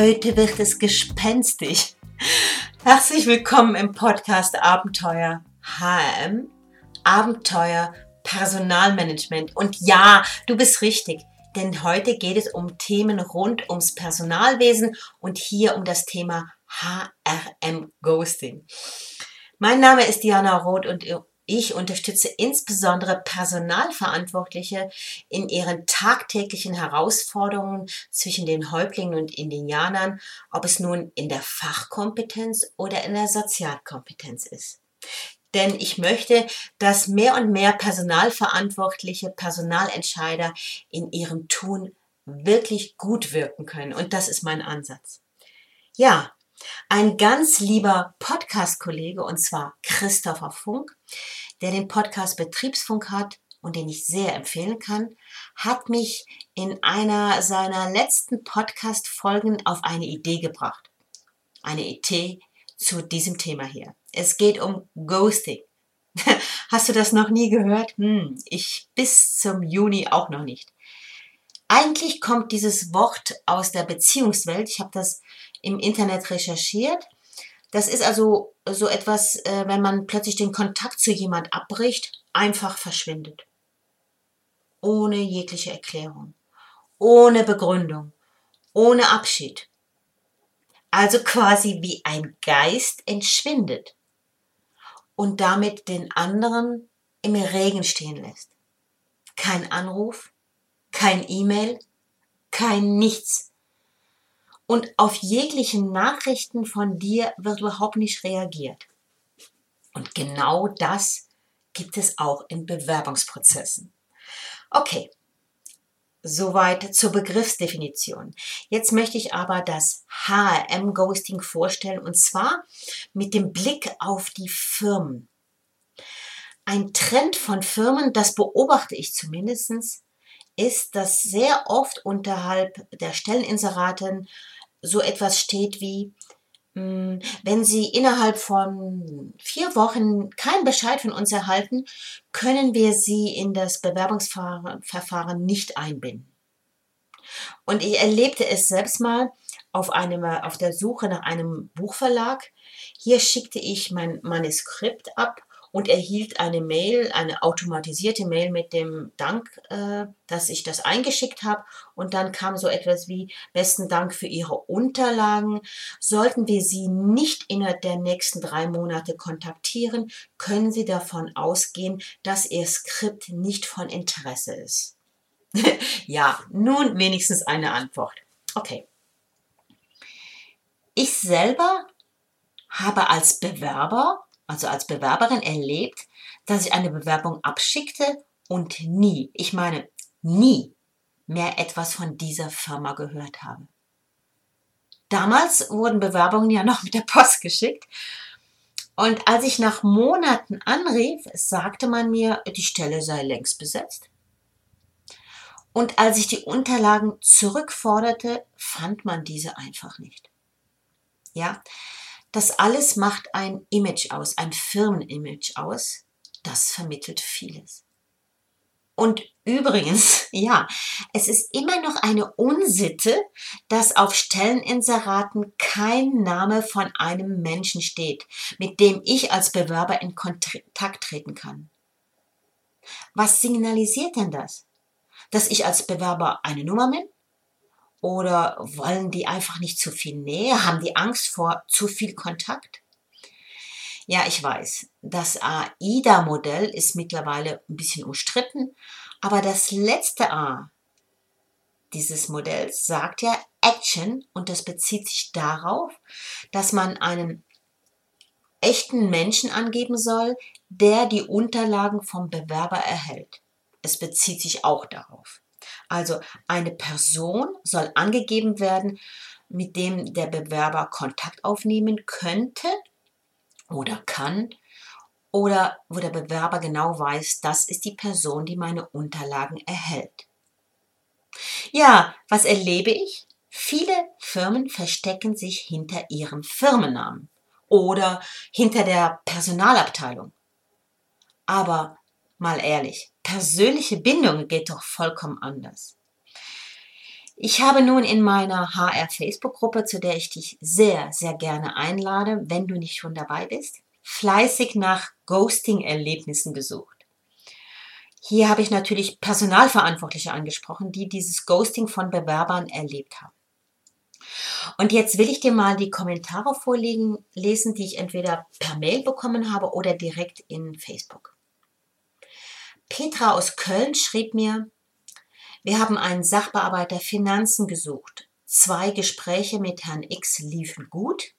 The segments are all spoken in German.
Heute wird es gespenstig. Herzlich willkommen im Podcast Abenteuer HM. Abenteuer Personalmanagement. Und ja, du bist richtig, denn heute geht es um Themen rund ums Personalwesen und hier um das Thema HRM Ghosting. Mein Name ist Diana Roth und ich unterstütze insbesondere Personalverantwortliche in ihren tagtäglichen Herausforderungen zwischen den Häuptlingen und Indianern, ob es nun in der Fachkompetenz oder in der Sozialkompetenz ist. Denn ich möchte, dass mehr und mehr Personalverantwortliche, Personalentscheider in ihrem Tun wirklich gut wirken können. Und das ist mein Ansatz. Ja, ein ganz lieber Podcast-Kollege, und zwar Christopher Funk, der den Podcast Betriebsfunk hat und den ich sehr empfehlen kann, hat mich in einer seiner letzten Podcast-Folgen auf eine Idee gebracht. Eine Idee zu diesem Thema hier. Es geht um Ghosting. Hast du das noch nie gehört? Hm, ich bis zum Juni auch noch nicht. Eigentlich kommt dieses Wort aus der Beziehungswelt. Ich habe das im Internet recherchiert. Das ist also so etwas, äh, wenn man plötzlich den Kontakt zu jemand abbricht, einfach verschwindet. Ohne jegliche Erklärung, ohne Begründung, ohne Abschied. Also quasi wie ein Geist entschwindet und damit den anderen im Regen stehen lässt. Kein Anruf, kein E-Mail, kein Nichts und auf jegliche Nachrichten von dir wird überhaupt nicht reagiert. Und genau das gibt es auch in Bewerbungsprozessen. Okay, soweit zur Begriffsdefinition. Jetzt möchte ich aber das HRM-Ghosting vorstellen und zwar mit dem Blick auf die Firmen. Ein Trend von Firmen, das beobachte ich zumindest, ist, dass sehr oft unterhalb der Stelleninseraten so etwas steht wie, hm, wenn Sie innerhalb von vier Wochen keinen Bescheid von uns erhalten, können wir Sie in das Bewerbungsverfahren nicht einbinden. Und ich erlebte es selbst mal auf, einem, auf der Suche nach einem Buchverlag. Hier schickte ich mein Manuskript ab und erhielt eine Mail, eine automatisierte Mail mit dem Dank, äh, dass ich das eingeschickt habe. Und dann kam so etwas wie, besten Dank für Ihre Unterlagen. Sollten wir Sie nicht innerhalb der nächsten drei Monate kontaktieren, können Sie davon ausgehen, dass Ihr Skript nicht von Interesse ist. ja, nun wenigstens eine Antwort. Okay. Ich selber habe als Bewerber also als Bewerberin erlebt, dass ich eine Bewerbung abschickte und nie, ich meine nie, mehr etwas von dieser Firma gehört habe. Damals wurden Bewerbungen ja noch mit der Post geschickt. Und als ich nach Monaten anrief, sagte man mir, die Stelle sei längst besetzt. Und als ich die Unterlagen zurückforderte, fand man diese einfach nicht. Ja, das alles macht ein Image aus, ein Firmenimage aus. Das vermittelt vieles. Und übrigens, ja, es ist immer noch eine Unsitte, dass auf Stelleninseraten kein Name von einem Menschen steht, mit dem ich als Bewerber in Kontakt treten kann. Was signalisiert denn das? Dass ich als Bewerber eine Nummer bin? Oder wollen die einfach nicht zu viel Nähe? Haben die Angst vor zu viel Kontakt? Ja, ich weiß, das AIDA-Modell ist mittlerweile ein bisschen umstritten, aber das letzte A dieses Modells sagt ja Action und das bezieht sich darauf, dass man einen echten Menschen angeben soll, der die Unterlagen vom Bewerber erhält. Es bezieht sich auch darauf. Also eine Person soll angegeben werden, mit dem der Bewerber Kontakt aufnehmen könnte oder kann oder wo der Bewerber genau weiß, das ist die Person, die meine Unterlagen erhält. Ja, was erlebe ich? Viele Firmen verstecken sich hinter ihrem Firmennamen oder hinter der Personalabteilung. Aber mal ehrlich, persönliche Bindung geht doch vollkommen anders. Ich habe nun in meiner HR-Facebook-Gruppe, zu der ich dich sehr, sehr gerne einlade, wenn du nicht schon dabei bist, fleißig nach Ghosting-Erlebnissen gesucht. Hier habe ich natürlich Personalverantwortliche angesprochen, die dieses Ghosting von Bewerbern erlebt haben. Und jetzt will ich dir mal die Kommentare vorlegen, lesen, die ich entweder per Mail bekommen habe oder direkt in Facebook. Petra aus Köln schrieb mir, wir haben einen Sachbearbeiter Finanzen gesucht. Zwei Gespräche mit Herrn X liefen gut.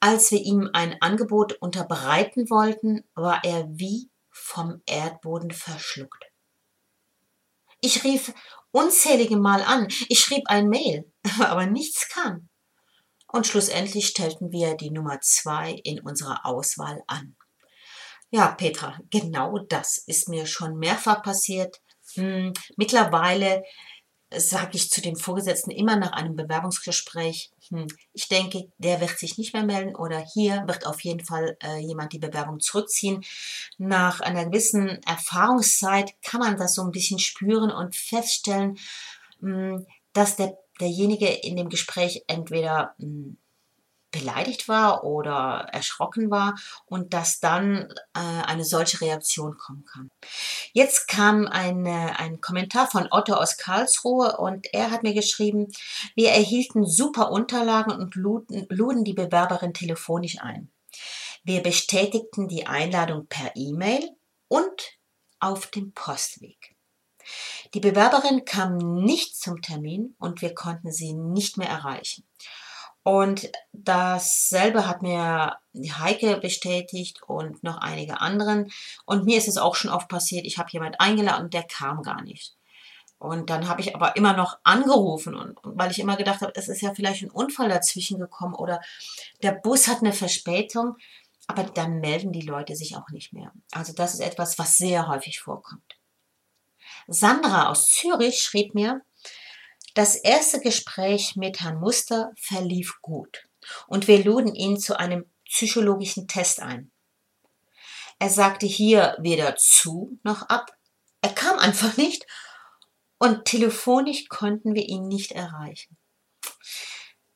Als wir ihm ein Angebot unterbreiten wollten, war er wie vom Erdboden verschluckt. Ich rief unzählige Mal an, ich schrieb ein Mail, aber nichts kam. Und schlussendlich stellten wir die Nummer zwei in unserer Auswahl an. Ja, Petra, genau das ist mir schon mehrfach passiert. Hm, mittlerweile sage ich zu dem Vorgesetzten immer nach einem Bewerbungsgespräch, hm, ich denke, der wird sich nicht mehr melden oder hier wird auf jeden Fall äh, jemand die Bewerbung zurückziehen. Nach einer gewissen Erfahrungszeit kann man das so ein bisschen spüren und feststellen, hm, dass der, derjenige in dem Gespräch entweder beleidigt war oder erschrocken war und dass dann äh, eine solche Reaktion kommen kann. Jetzt kam ein, ein Kommentar von Otto aus Karlsruhe und er hat mir geschrieben, wir erhielten super Unterlagen und luden, luden die Bewerberin telefonisch ein. Wir bestätigten die Einladung per E-Mail und auf dem Postweg. Die Bewerberin kam nicht zum Termin und wir konnten sie nicht mehr erreichen. Und dasselbe hat mir Heike bestätigt und noch einige anderen. Und mir ist es auch schon oft passiert, ich habe jemand eingeladen und der kam gar nicht. Und dann habe ich aber immer noch angerufen und weil ich immer gedacht habe, es ist ja vielleicht ein Unfall dazwischen gekommen oder der Bus hat eine Verspätung, aber dann melden die Leute sich auch nicht mehr. Also das ist etwas, was sehr häufig vorkommt. Sandra aus Zürich schrieb mir, das erste Gespräch mit Herrn Muster verlief gut und wir luden ihn zu einem psychologischen Test ein. Er sagte hier weder zu noch ab. Er kam einfach nicht und telefonisch konnten wir ihn nicht erreichen.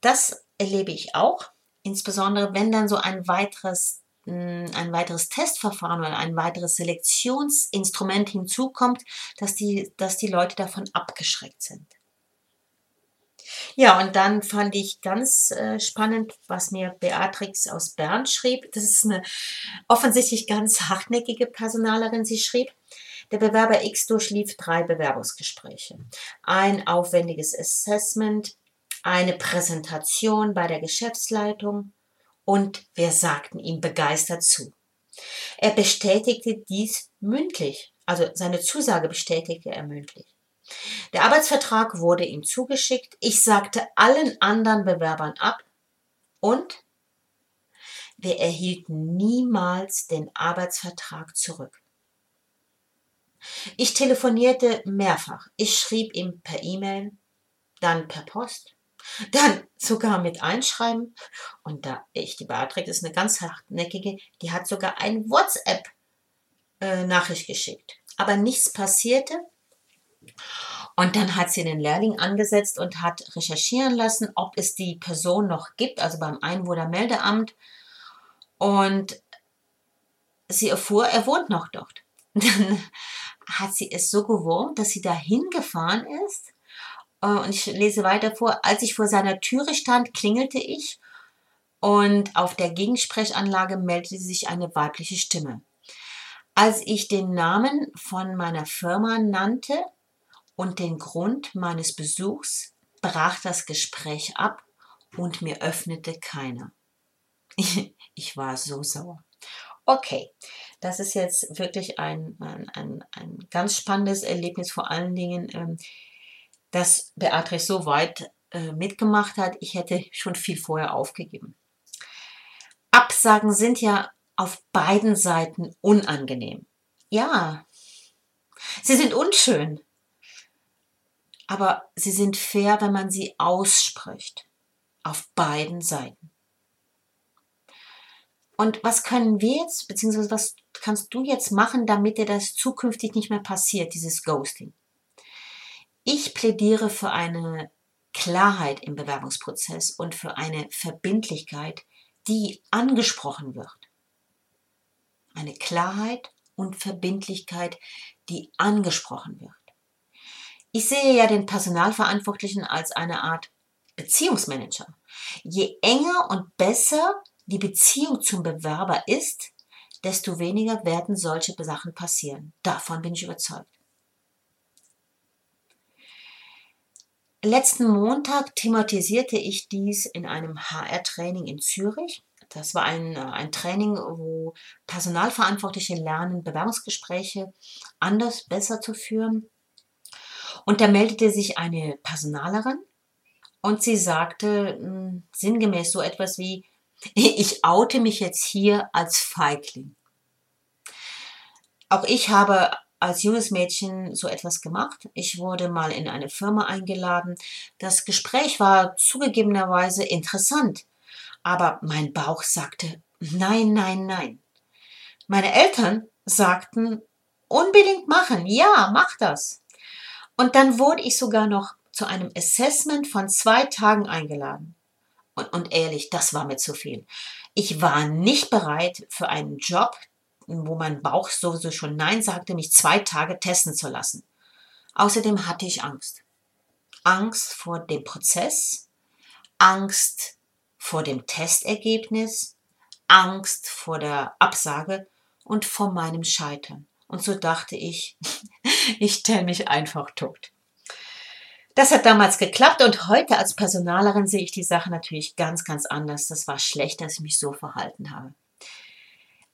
Das erlebe ich auch, insbesondere wenn dann so ein weiteres hm, ein weiteres Testverfahren oder ein weiteres Selektionsinstrument hinzukommt, dass die, dass die Leute davon abgeschreckt sind. Ja, und dann fand ich ganz äh, spannend, was mir Beatrix aus Bern schrieb. Das ist eine offensichtlich ganz hartnäckige Personalerin. Sie schrieb, der Bewerber X durchlief drei Bewerbungsgespräche. Ein aufwendiges Assessment, eine Präsentation bei der Geschäftsleitung und wir sagten ihm begeistert zu. Er bestätigte dies mündlich, also seine Zusage bestätigte er mündlich. Der Arbeitsvertrag wurde ihm zugeschickt. Ich sagte allen anderen Bewerbern ab und wir erhielten niemals den Arbeitsvertrag zurück. Ich telefonierte mehrfach. Ich schrieb ihm per E-Mail, dann per Post, dann sogar mit Einschreiben. Und da ich, die Beatrix ist eine ganz hartnäckige, die hat sogar ein WhatsApp-Nachricht äh, geschickt. Aber nichts passierte. Und dann hat sie den Lehrling angesetzt und hat recherchieren lassen, ob es die Person noch gibt, also beim Einwohnermeldeamt. Und sie erfuhr, er wohnt noch dort. Dann hat sie es so gewurmt, dass sie dahin gefahren ist. Äh, und ich lese weiter vor. Als ich vor seiner Türe stand, klingelte ich und auf der Gegensprechanlage meldete sich eine weibliche Stimme. Als ich den Namen von meiner Firma nannte, und den Grund meines Besuchs brach das Gespräch ab und mir öffnete keiner. Ich war so sauer. Okay, das ist jetzt wirklich ein, ein, ein, ein ganz spannendes Erlebnis, vor allen Dingen, ähm, dass Beatrice so weit äh, mitgemacht hat. Ich hätte schon viel vorher aufgegeben. Absagen sind ja auf beiden Seiten unangenehm. Ja, sie sind unschön aber sie sind fair, wenn man sie ausspricht. Auf beiden Seiten. Und was können wir jetzt, beziehungsweise was kannst du jetzt machen, damit dir das zukünftig nicht mehr passiert, dieses Ghosting? Ich plädiere für eine Klarheit im Bewerbungsprozess und für eine Verbindlichkeit, die angesprochen wird. Eine Klarheit und Verbindlichkeit, die angesprochen wird. Ich sehe ja den Personalverantwortlichen als eine Art Beziehungsmanager. Je enger und besser die Beziehung zum Bewerber ist, desto weniger werden solche Sachen passieren. Davon bin ich überzeugt. Letzten Montag thematisierte ich dies in einem HR-Training in Zürich. Das war ein, ein Training, wo Personalverantwortliche lernen, Bewerbungsgespräche anders, besser zu führen. Und da meldete sich eine Personalerin und sie sagte mh, hm, sinngemäß so etwas wie, ich oute mich jetzt hier als Feigling. Auch ich habe als junges Mädchen so etwas gemacht. Ich wurde mal in eine Firma eingeladen. Das Gespräch war zugegebenerweise interessant, aber mein Bauch sagte nein, nein, nein. Meine Eltern sagten unbedingt machen, ja, mach das. Und dann wurde ich sogar noch zu einem Assessment von zwei Tagen eingeladen. Und, und ehrlich, das war mir zu viel. Ich war nicht bereit für einen Job, wo mein Bauch sowieso schon Nein sagte, mich zwei Tage testen zu lassen. Außerdem hatte ich Angst. Angst vor dem Prozess, Angst vor dem Testergebnis, Angst vor der Absage und vor meinem Scheitern. Und so dachte ich, ich stelle mich einfach tot. Das hat damals geklappt und heute als Personalerin sehe ich die Sache natürlich ganz, ganz anders. Das war schlecht, dass ich mich so verhalten habe.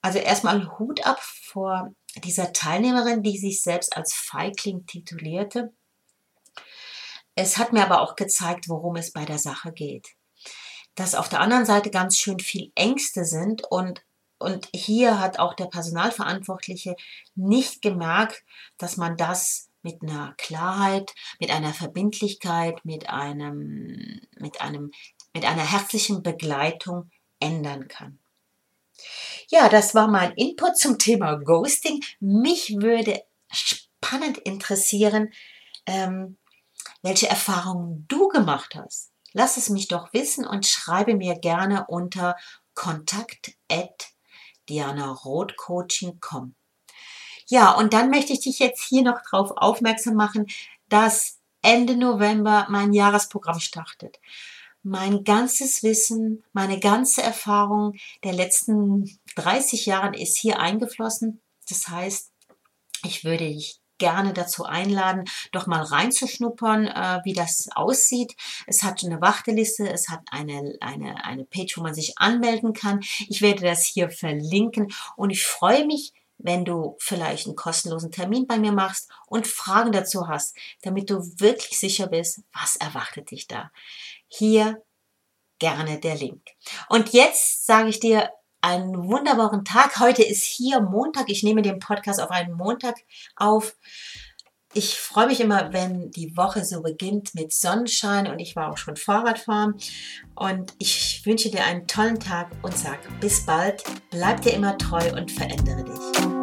Also erstmal Hut ab vor dieser Teilnehmerin, die sich selbst als Feigling titulierte. Es hat mir aber auch gezeigt, worum es bei der Sache geht. Dass auf der anderen Seite ganz schön viel Ängste sind und und hier hat auch der Personalverantwortliche nicht gemerkt, dass man das mit einer Klarheit, mit einer Verbindlichkeit, mit einem, mit einem, mit einer herzlichen Begleitung ändern kann. Ja, das war mein Input zum Thema Ghosting. Mich würde spannend interessieren, ähm, welche Erfahrungen du gemacht hast. Lass es mich doch wissen und schreibe mir gerne unter kontakt dianarothcoaching.com. Ja, und dann möchte ich dich jetzt hier noch darauf aufmerksam machen, dass Ende November mein Jahresprogramm startet. Mein ganzes Wissen, meine ganze Erfahrung der letzten 30 Jahre ist hier eingeflossen. Das heißt, ich würde dich gerne dazu einladen, doch mal reinzuschnuppern, äh, wie das aussieht. Es hat eine Warteliste, es hat eine, eine, eine Page, wo man sich anmelden kann. Ich werde das hier verlinken und ich freue mich, wenn du vielleicht einen kostenlosen Termin bei mir machst und Fragen dazu hast, damit du wirklich sicher bist, was erwartet dich da. Hier gerne der Link. Und jetzt sage ich dir einen wunderbaren Tag. Heute ist hier Montag. Ich nehme den Podcast auf einen Montag auf. Ich freue mich immer, wenn die Woche so beginnt mit Sonnenschein und ich war auch schon Fahrradfahren. Und ich wünsche dir einen tollen Tag und sage bis bald. Bleib dir immer treu und verändere dich.